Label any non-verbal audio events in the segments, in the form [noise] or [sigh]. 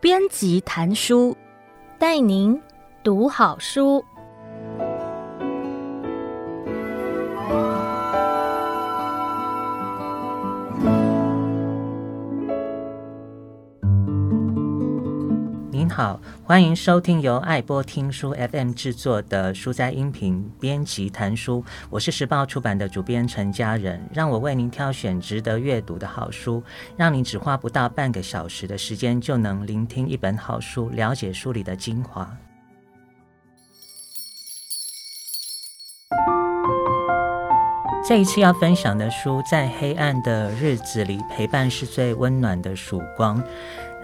编辑谈书，带您读好书。好，欢迎收听由爱播听书 FM 制作的书斋音频编辑谈书，我是时报出版的主编陈嘉壬，让我为您挑选值得阅读的好书，让您只花不到半个小时的时间就能聆听一本好书，了解书里的精华。这一次要分享的书，在黑暗的日子里，陪伴是最温暖的曙光。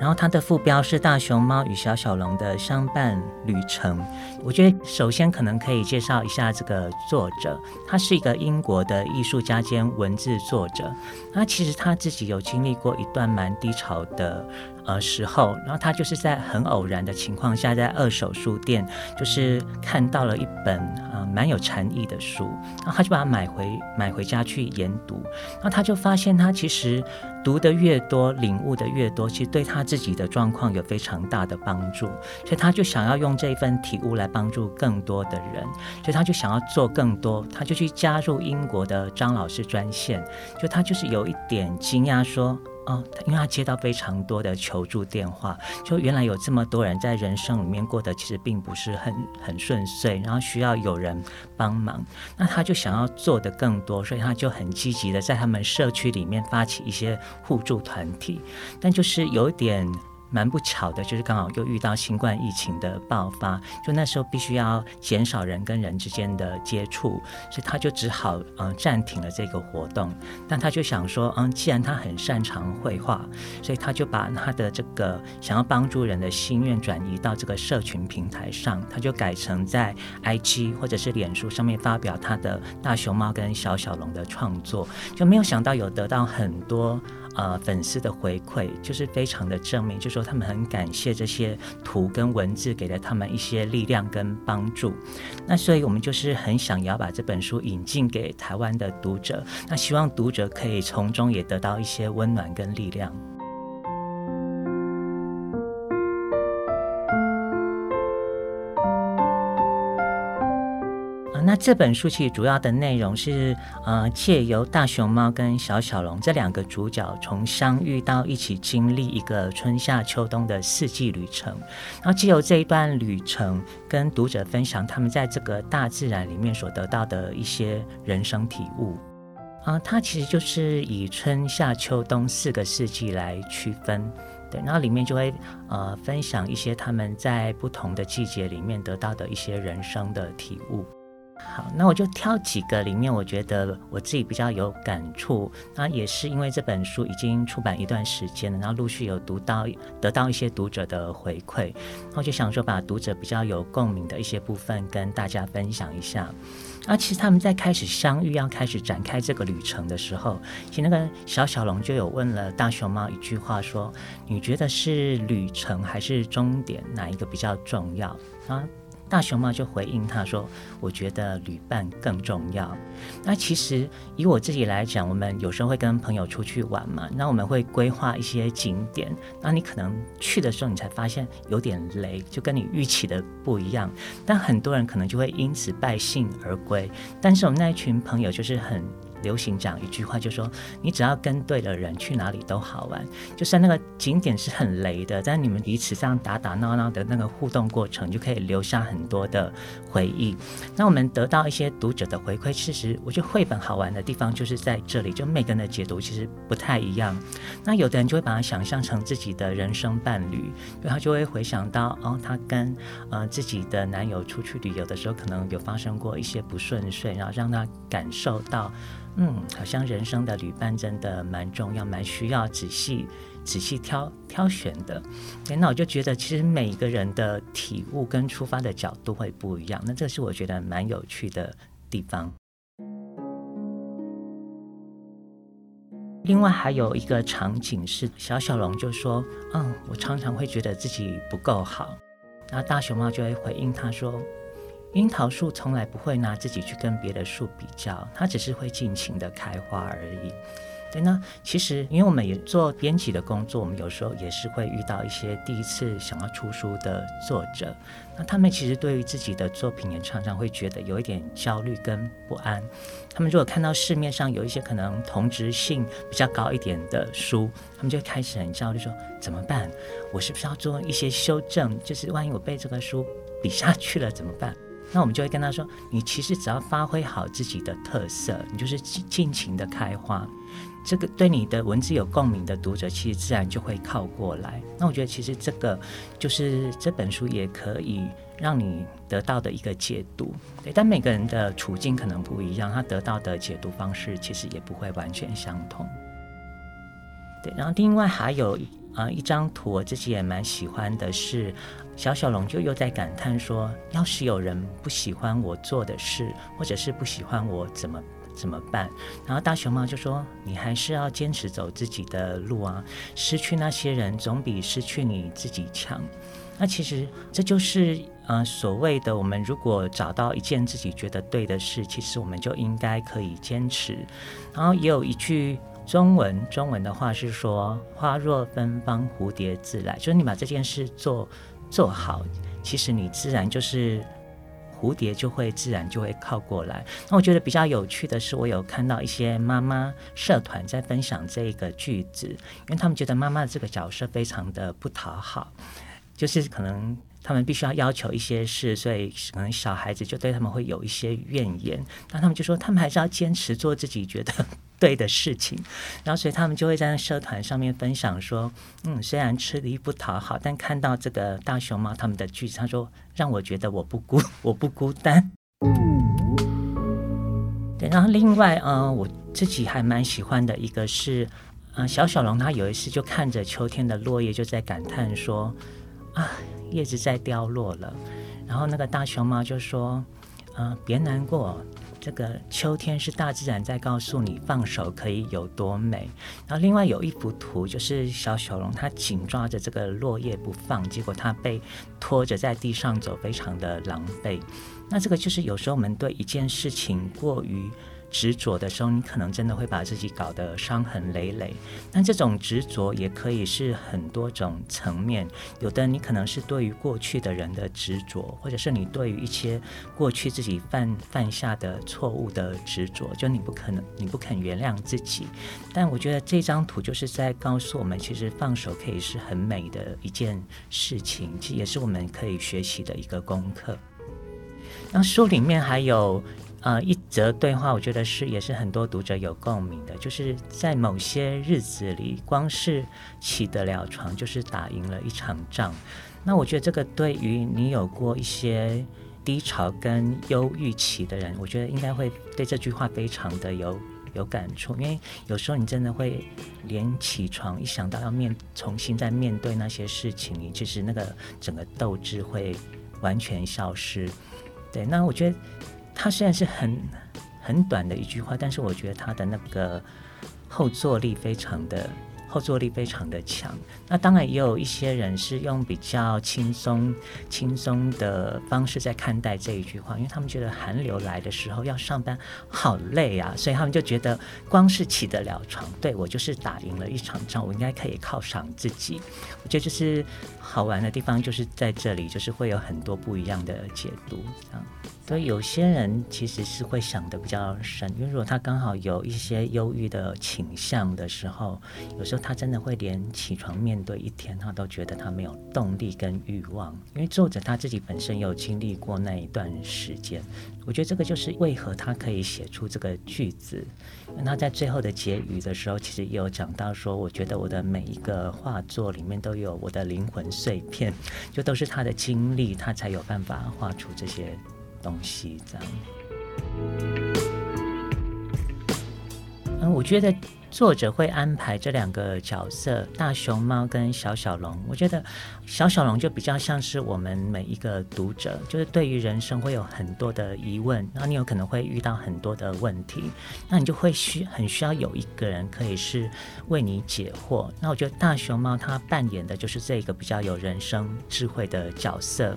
然后它的副标是《大熊猫与小小龙的相伴旅程》。我觉得首先可能可以介绍一下这个作者，他是一个英国的艺术家兼文字作者。他其实他自己有经历过一段蛮低潮的。呃，时候，然后他就是在很偶然的情况下，在二手书店，就是看到了一本呃蛮有禅意的书，然后他就把它买回买回家去研读，然后他就发现他其实读得越多，领悟得越多，其实对他自己的状况有非常大的帮助，所以他就想要用这一份体悟来帮助更多的人，所以他就想要做更多，他就去加入英国的张老师专线，就他就是有一点惊讶说。哦，因为他接到非常多的求助电话，就原来有这么多人在人生里面过得其实并不是很很顺遂，然后需要有人帮忙，那他就想要做的更多，所以他就很积极的在他们社区里面发起一些互助团体，但就是有一点。蛮不巧的，就是刚好又遇到新冠疫情的爆发，就那时候必须要减少人跟人之间的接触，所以他就只好嗯暂停了这个活动。但他就想说，嗯，既然他很擅长绘画，所以他就把他的这个想要帮助人的心愿转移到这个社群平台上，他就改成在 IG 或者是脸书上面发表他的大熊猫跟小小龙的创作，就没有想到有得到很多。呃，粉丝的回馈就是非常的正面，就说他们很感谢这些图跟文字给了他们一些力量跟帮助。那所以我们就是很想要把这本书引进给台湾的读者，那希望读者可以从中也得到一些温暖跟力量。那这本书其实主要的内容是，呃，借由大熊猫跟小小龙这两个主角从相遇到一起经历一个春夏秋冬的四季旅程，然后借由这一段旅程跟读者分享他们在这个大自然里面所得到的一些人生体悟。啊、它其实就是以春夏秋冬四个四季来区分，对，然后里面就会呃分享一些他们在不同的季节里面得到的一些人生的体悟。好，那我就挑几个里面，我觉得我自己比较有感触。那也是因为这本书已经出版一段时间了，然后陆续有读到，得到一些读者的回馈，然后就想说把读者比较有共鸣的一些部分跟大家分享一下。啊，其实他们在开始相遇，要开始展开这个旅程的时候，其实那个小小龙就有问了大熊猫一句话，说：“你觉得是旅程还是终点，哪一个比较重要？”啊。大熊猫就回应他说：“我觉得旅伴更重要。那其实以我自己来讲，我们有时候会跟朋友出去玩嘛，那我们会规划一些景点。那你可能去的时候，你才发现有点雷，就跟你预期的不一样。但很多人可能就会因此败兴而归。但是我们那一群朋友就是很。”流行讲一句话，就说你只要跟对了人，去哪里都好玩。就算那个景点是很雷的，但你们彼此这样打打闹闹的那个互动过程，就可以留下很多的回忆。那我们得到一些读者的回馈，其实我觉得绘本好玩的地方就是在这里，就每个人的解读其实不太一样。那有的人就会把它想象成自己的人生伴侣，然后就会回想到哦，他跟呃自己的男友出去旅游的时候，可能有发生过一些不顺遂，然后让他感受到。嗯，好像人生的旅伴真的蛮重要，蛮需要仔细仔细挑挑选的。那我就觉得，其实每个人的体悟跟出发的角度会不一样。那这是我觉得蛮有趣的地方。另外还有一个场景是，小小龙就说：“嗯，我常常会觉得自己不够好。”然后大熊猫就会回应他说：“樱桃树从来不会拿自己去跟别的树比较，它只是会尽情的开花而已。对，那其实因为我们也做编辑的工作，我们有时候也是会遇到一些第一次想要出书的作者，那他们其实对于自己的作品也常常会觉得有一点焦虑跟不安。他们如果看到市面上有一些可能同质性比较高一点的书，他们就开始很焦虑，说怎么办？我是不是要做一些修正？就是万一我被这个书比下去了怎么办？那我们就会跟他说：你其实只要发挥好自己的特色，你就是尽尽情的开花。这个对你的文字有共鸣的读者，其实自然就会靠过来。那我觉得，其实这个就是这本书也可以让你得到的一个解读。对，但每个人的处境可能不一样，他得到的解读方式其实也不会完全相同。对，然后另外还有啊一张图，我自己也蛮喜欢的是，小小龙就又在感叹说：要是有人不喜欢我做的事，或者是不喜欢我怎么。怎么办？然后大熊猫就说：“你还是要坚持走自己的路啊！失去那些人，总比失去你自己强。”那其实这就是呃所谓的，我们如果找到一件自己觉得对的事，其实我们就应该可以坚持。然后也有一句中文，中文的话是说：“花若芬芳，蝴蝶自来。”就是你把这件事做做好，其实你自然就是。蝴蝶就会自然就会靠过来。那我觉得比较有趣的是，我有看到一些妈妈社团在分享这个句子，因为他们觉得妈妈的这个角色非常的不讨好，就是可能他们必须要要求一些事，所以可能小孩子就对他们会有一些怨言。那他们就说，他们还是要坚持做自己觉得对的事情，然后所以他们就会在社团上面分享说，嗯，虽然吃力不讨好，但看到这个大熊猫他们的句子，他说让我觉得我不孤，我不孤单。[laughs] 对，然后另外，嗯、呃，我自己还蛮喜欢的一个是，嗯、呃，小小龙他有一次就看着秋天的落叶，就在感叹说，啊，叶子在凋落了。然后那个大熊猫就说，嗯、别难过。这个秋天是大自然在告诉你放手可以有多美。然后另外有一幅图，就是小小龙它紧抓着这个落叶不放，结果它被拖着在地上走，非常的狼狈。那这个就是有时候我们对一件事情过于执着的时候，你可能真的会把自己搞得伤痕累累。但这种执着也可以是很多种层面，有的你可能是对于过去的人的执着，或者是你对于一些过去自己犯犯下的错误的执着，就你不可能，你不肯原谅自己。但我觉得这张图就是在告诉我们，其实放手可以是很美的一件事情，其实也是我们可以学习的一个功课。那书里面还有。呃，一则对话，我觉得是也是很多读者有共鸣的，就是在某些日子里，光是起得了床，就是打赢了一场仗。那我觉得这个对于你有过一些低潮跟忧郁期的人，我觉得应该会对这句话非常的有有感触，因为有时候你真的会连起床一想到要面重新再面对那些事情，你其实那个整个斗志会完全消失。对，那我觉得。它虽然是很很短的一句话，但是我觉得它的那个后坐力非常的后坐力非常的强。那当然也有一些人是用比较轻松轻松的方式在看待这一句话，因为他们觉得寒流来的时候要上班好累啊，所以他们就觉得光是起得了床，对，我就是打赢了一场仗，我应该可以犒赏自己。我觉得就是好玩的地方就是在这里，就是会有很多不一样的解读，啊。所以有些人其实是会想得比较深，因为如果他刚好有一些忧郁的倾向的时候，有时候他真的会连起床面对一天，他都觉得他没有动力跟欲望。因为作者他自己本身有经历过那一段时间，我觉得这个就是为何他可以写出这个句子。那在最后的结语的时候，其实也有讲到说，我觉得我的每一个画作里面都有我的灵魂碎片，就都是他的经历，他才有办法画出这些。东西这样，嗯，我觉得作者会安排这两个角色，大熊猫跟小小龙。我觉得小小龙就比较像是我们每一个读者，就是对于人生会有很多的疑问，然后你有可能会遇到很多的问题，那你就会需很需要有一个人可以是为你解惑。那我觉得大熊猫它扮演的就是这个比较有人生智慧的角色，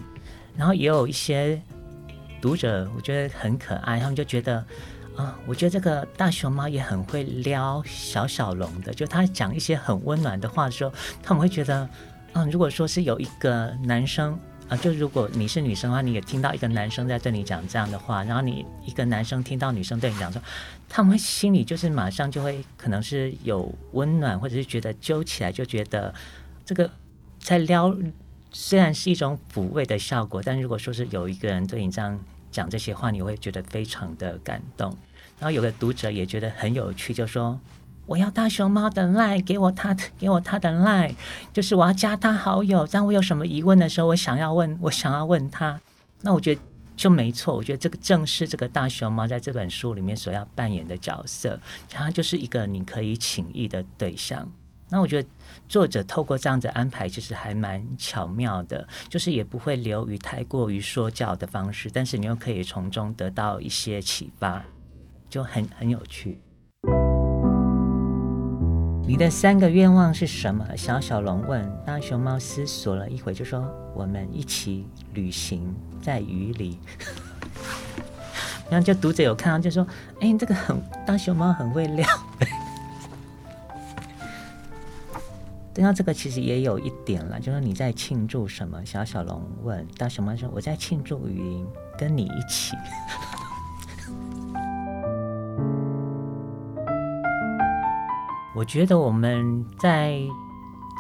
然后也有一些。读者我觉得很可爱，他们就觉得啊，我觉得这个大熊猫也很会撩小小龙的，就他讲一些很温暖的话的时候，他们会觉得，啊，如果说是有一个男生。啊，就如果你是女生的话，你也听到一个男生在对你讲这样的话，然后你一个男生听到女生对你讲说，他们心里就是马上就会可能是有温暖，或者是觉得揪起来，就觉得这个在撩，虽然是一种抚慰的效果，但如果说是有一个人对你这样讲这些话，你会觉得非常的感动。然后有个读者也觉得很有趣，就说。我要大熊猫的 line，给我他的，给我他的 line，就是我要加他好友。当我有什么疑问的时候，我想要问，我想要问他。那我觉得就没错，我觉得这个正是这个大熊猫在这本书里面所要扮演的角色，它就是一个你可以请益的对象。那我觉得作者透过这样子安排，其实还蛮巧妙的，就是也不会流于太过于说教的方式，但是你又可以从中得到一些启发，就很很有趣。你的三个愿望是什么？小小龙问。大熊猫思索了一会，就说：“我们一起旅行在雨里。[laughs] ”然后就读者有看到，就说：“哎，这个很大熊猫很会撩。”那这个其实也有一点了，就说你在庆祝什么？小小龙问。大熊猫说：“我在庆祝语音跟你一起。[laughs] ”我觉得我们在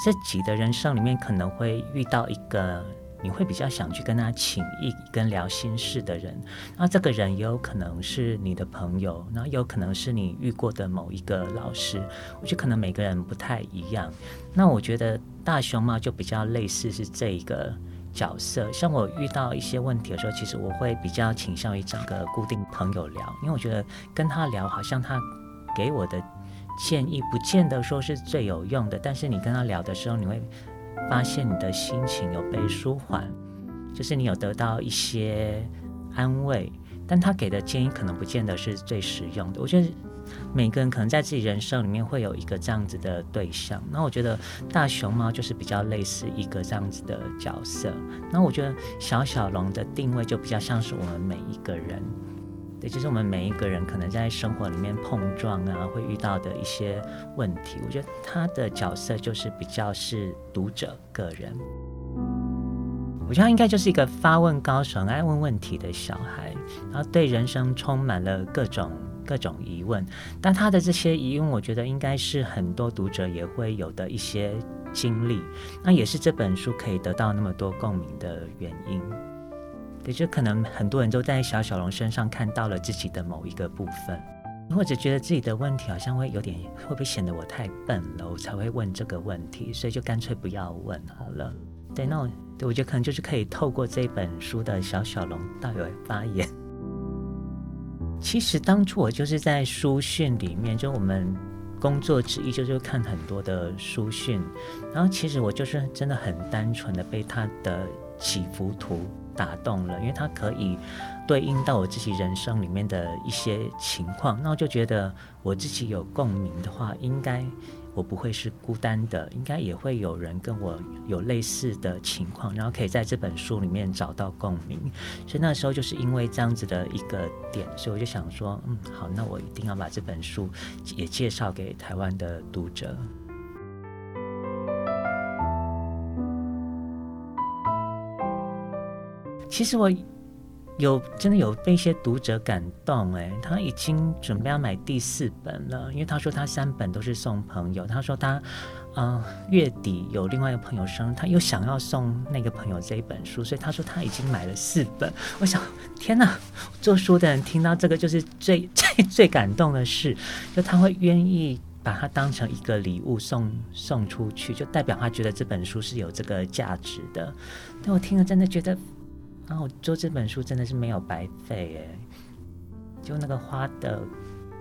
自己的人生里面可能会遇到一个你会比较想去跟他请益、跟聊心事的人，那这个人也有可能是你的朋友，那有可能是你遇过的某一个老师。我觉得可能每个人不太一样。那我觉得大熊猫就比较类似是这一个角色。像我遇到一些问题的时候，其实我会比较倾向于找个固定朋友聊，因为我觉得跟他聊，好像他给我的。建议不见得说是最有用的，但是你跟他聊的时候，你会发现你的心情有被舒缓，就是你有得到一些安慰。但他给的建议可能不见得是最实用的。我觉得每个人可能在自己人生里面会有一个这样子的对象。那我觉得大熊猫就是比较类似一个这样子的角色。那我觉得小小龙的定位就比较像是我们每一个人。也就是我们每一个人可能在生活里面碰撞啊，会遇到的一些问题。我觉得他的角色就是比较是读者个人。我觉得他应该就是一个发问高手，爱问问题的小孩，然后对人生充满了各种各种疑问。但他的这些疑问，我觉得应该是很多读者也会有的一些经历。那也是这本书可以得到那么多共鸣的原因。也就可能很多人都在小小龙身上看到了自己的某一个部分，或者觉得自己的问题好像会有点，会不会显得我太笨了，我才会问这个问题，所以就干脆不要问好了。对，那我我觉得可能就是可以透过这本书的小小龙大有发言。其实当初我就是在书讯里面，就我们工作之一就是看很多的书讯，然后其实我就是真的很单纯的被他的起伏图打动了，因为它可以对应到我自己人生里面的一些情况，那我就觉得我自己有共鸣的话，应该我不会是孤单的，应该也会有人跟我有类似的情况，然后可以在这本书里面找到共鸣。所以那时候就是因为这样子的一个点，所以我就想说，嗯，好，那我一定要把这本书也介绍给台湾的读者。其实我有真的有被一些读者感动哎，他已经准备要买第四本了，因为他说他三本都是送朋友，他说他嗯、月底有另外一个朋友生日，他又想要送那个朋友这一本书，所以他说他已经买了四本。我想天哪，做书的人听到这个就是最 [laughs] 最最感动的事，就他会愿意把它当成一个礼物送送出去，就代表他觉得这本书是有这个价值的。但我听了真的觉得。然后做这本书真的是没有白费哎，就那个花的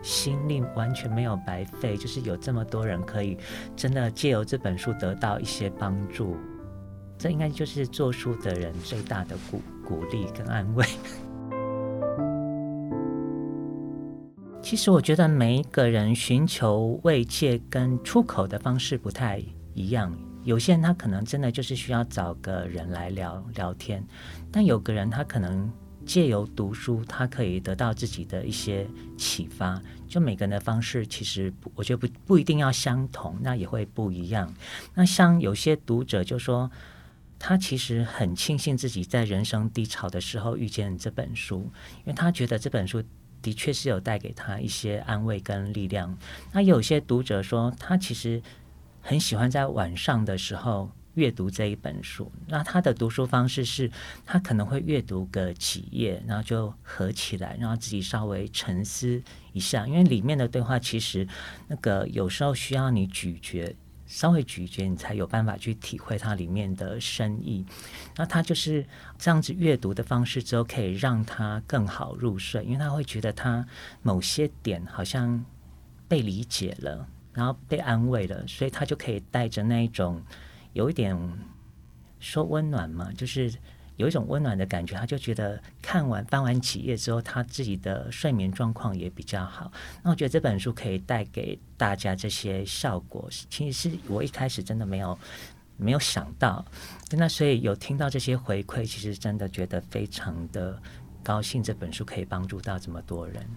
心力完全没有白费，就是有这么多人可以真的借由这本书得到一些帮助，这应该就是做书的人最大的鼓鼓励跟安慰。[laughs] 其实我觉得每一个人寻求慰藉跟出口的方式不太一样。有些人他可能真的就是需要找个人来聊聊天，但有个人他可能借由读书，他可以得到自己的一些启发。就每个人的方式，其实我觉得不不一定要相同，那也会不一样。那像有些读者就说，他其实很庆幸自己在人生低潮的时候遇见这本书，因为他觉得这本书的确是有带给他一些安慰跟力量。那有些读者说，他其实很喜欢在晚上的时候。阅读这一本书，那他的读书方式是，他可能会阅读个几页，然后就合起来，然后自己稍微沉思一下，因为里面的对话其实那个有时候需要你咀嚼，稍微咀嚼，你才有办法去体会它里面的深意。那他就是这样子阅读的方式之后，可以让他更好入睡，因为他会觉得他某些点好像被理解了，然后被安慰了，所以他就可以带着那一种。有一点说温暖嘛，就是有一种温暖的感觉。他就觉得看完翻完几页之后，他自己的睡眠状况也比较好。那我觉得这本书可以带给大家这些效果，其实是我一开始真的没有没有想到。那所以有听到这些回馈，其实真的觉得非常的高兴，这本书可以帮助到这么多人。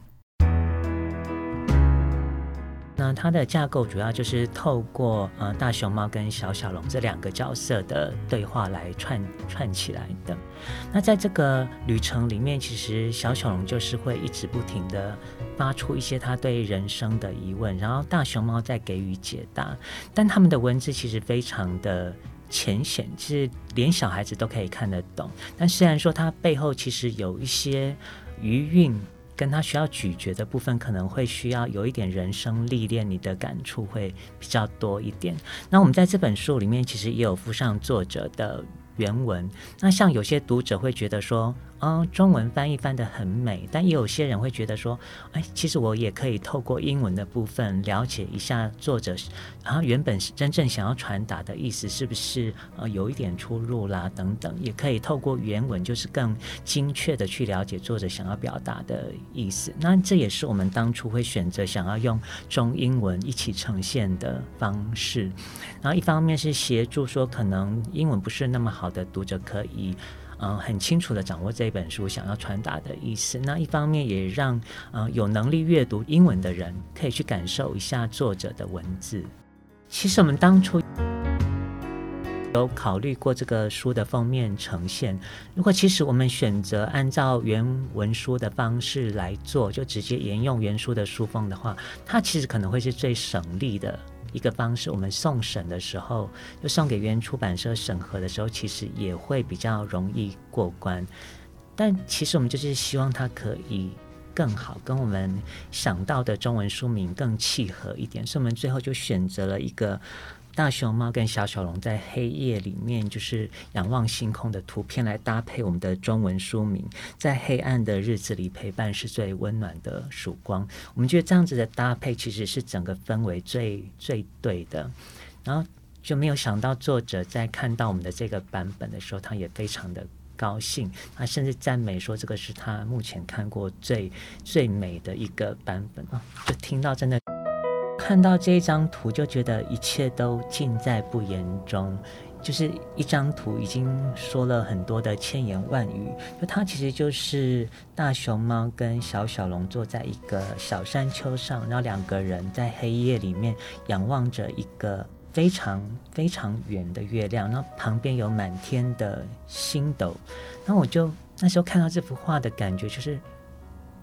那它的架构主要就是透过呃大熊猫跟小小龙这两个角色的对话来串串起来的。那在这个旅程里面，其实小小龙就是会一直不停地发出一些他对人生的疑问，然后大熊猫在给予解答。但他们的文字其实非常的浅显，其实连小孩子都可以看得懂。但虽然说它背后其实有一些余韵。跟他需要咀嚼的部分，可能会需要有一点人生历练，你的感触会比较多一点。那我们在这本书里面，其实也有附上作者的原文。那像有些读者会觉得说，嗯，中文翻译翻得很美，但也有些人会觉得说，哎，其实我也可以透过英文的部分了解一下作者，然后原本是真正想要传达的意思是不是呃有一点出入啦等等，也可以透过原文就是更精确的去了解作者想要表达的意思。那这也是我们当初会选择想要用中英文一起呈现的方式。然后一方面是协助说可能英文不是那么好的读者可以。嗯，很清楚的掌握这本书想要传达的意思。那一方面也让嗯有能力阅读英文的人可以去感受一下作者的文字。其实我们当初有考虑过这个书的封面呈现。如果其实我们选择按照原文书的方式来做，就直接沿用原书的书封的话，它其实可能会是最省力的。一个方式，我们送审的时候，就送给原出版社审核的时候，其实也会比较容易过关。但其实我们就是希望它可以更好，跟我们想到的中文书名更契合一点，所以我们最后就选择了一个。大熊猫跟小小龙在黑夜里面，就是仰望星空的图片来搭配我们的中文书名，在黑暗的日子里陪伴是最温暖的曙光。我们觉得这样子的搭配其实是整个氛围最最对的。然后就没有想到作者在看到我们的这个版本的时候，他也非常的高兴，他甚至赞美说这个是他目前看过最最美的一个版本啊！就听到真的。看到这张图，就觉得一切都尽在不言中。就是一张图已经说了很多的千言万语。就它其实就是大熊猫跟小小龙坐在一个小山丘上，然后两个人在黑夜里面仰望着一个非常非常远的月亮，然后旁边有满天的星斗。然后我就那时候看到这幅画的感觉就是。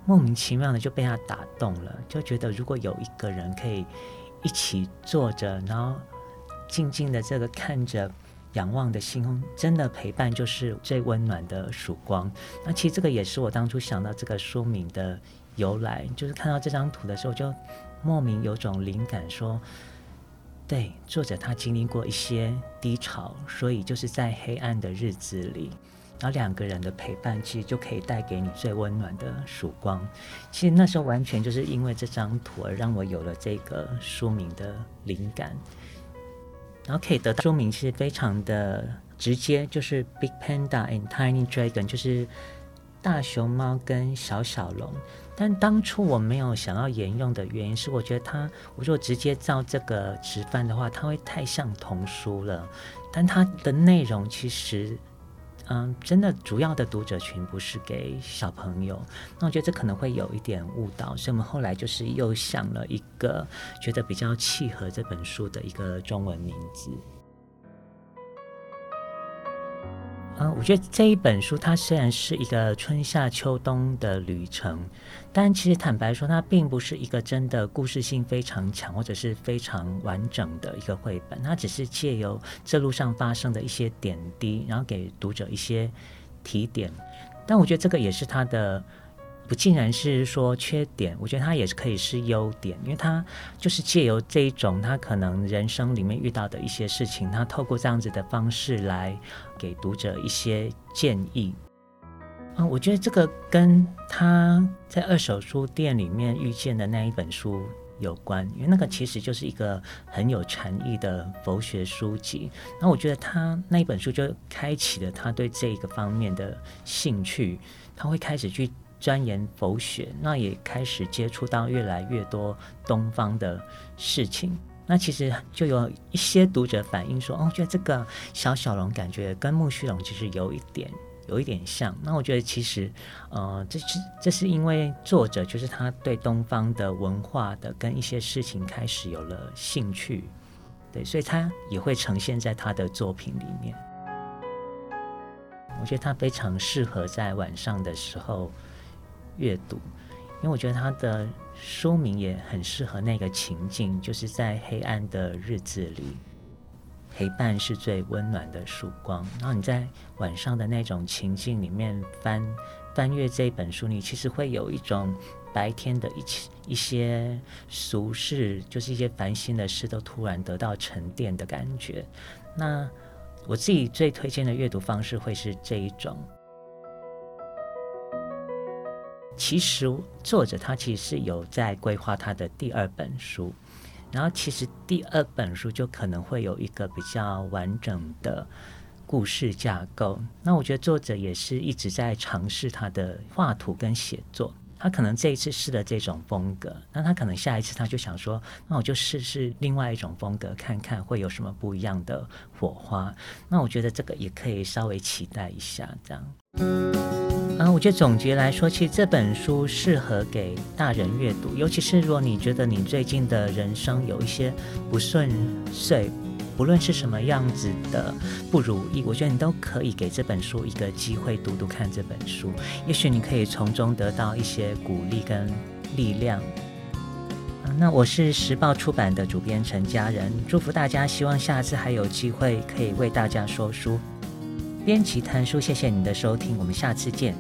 莫名其妙的就被他打动了，就觉得如果有一个人可以一起坐着，然后静静的这个看着仰望的星空，真的陪伴就是最温暖的曙光。那其实这个也是我当初想到这个书名的由来，就是看到这张图的时候，就莫名有种灵感说，说对，作者他经历过一些低潮，所以就是在黑暗的日子里。然后两个人的陪伴，其实就可以带给你最温暖的曙光。其实那时候完全就是因为这张图而让我有了这个书名的灵感。然后可以得到书名是非常的直接，就是 Big Panda and Tiny Dragon，就是大熊猫跟小小龙。但当初我没有想要沿用的原因是，我觉得它，我如果直接照这个直翻的话，它会太像童书了。但它的内容其实。嗯，真的主要的读者群不是给小朋友，那我觉得这可能会有一点误导，所以我们后来就是又想了一个觉得比较契合这本书的一个中文名字。嗯，我觉得这一本书它虽然是一个春夏秋冬的旅程，但其实坦白说，它并不是一个真的故事性非常强或者是非常完整的一个绘本。它只是借由这路上发生的一些点滴，然后给读者一些提点。但我觉得这个也是它的。不竟然是说缺点，我觉得他也是可以是优点，因为他就是借由这一种他可能人生里面遇到的一些事情，他透过这样子的方式来给读者一些建议。嗯，我觉得这个跟他在二手书店里面遇见的那一本书有关，因为那个其实就是一个很有禅意的佛学书籍。那我觉得他那一本书就开启了他对这一个方面的兴趣，他会开始去。钻研佛学，那也开始接触到越来越多东方的事情。那其实就有一些读者反映说：“哦，觉得这个小小龙感觉跟木须龙其实有一点有一点像。”那我觉得其实，呃，这是这是因为作者就是他对东方的文化的跟一些事情开始有了兴趣，对，所以他也会呈现在他的作品里面。我觉得他非常适合在晚上的时候。阅读，因为我觉得他的书名也很适合那个情境，就是在黑暗的日子里，陪伴是最温暖的曙光。然后你在晚上的那种情境里面翻翻阅这本书，你其实会有一种白天的一些一些俗事，就是一些烦心的事，都突然得到沉淀的感觉。那我自己最推荐的阅读方式会是这一种。其实作者他其实是有在规划他的第二本书，然后其实第二本书就可能会有一个比较完整的故事架构。那我觉得作者也是一直在尝试他的画图跟写作。他可能这一次试了这种风格，那他可能下一次他就想说，那我就试试另外一种风格，看看会有什么不一样的火花。那我觉得这个也可以稍微期待一下，这样。啊，我觉得总结来说，其实这本书适合给大人阅读，尤其是如果你觉得你最近的人生有一些不顺遂，不论是什么样子的不如意，我觉得你都可以给这本书一个机会读读看这本书，也许你可以从中得到一些鼓励跟力量。那我是时报出版的主编陈佳仁，祝福大家，希望下次还有机会可以为大家说书。编辑谈书，谢谢你的收听，我们下次见。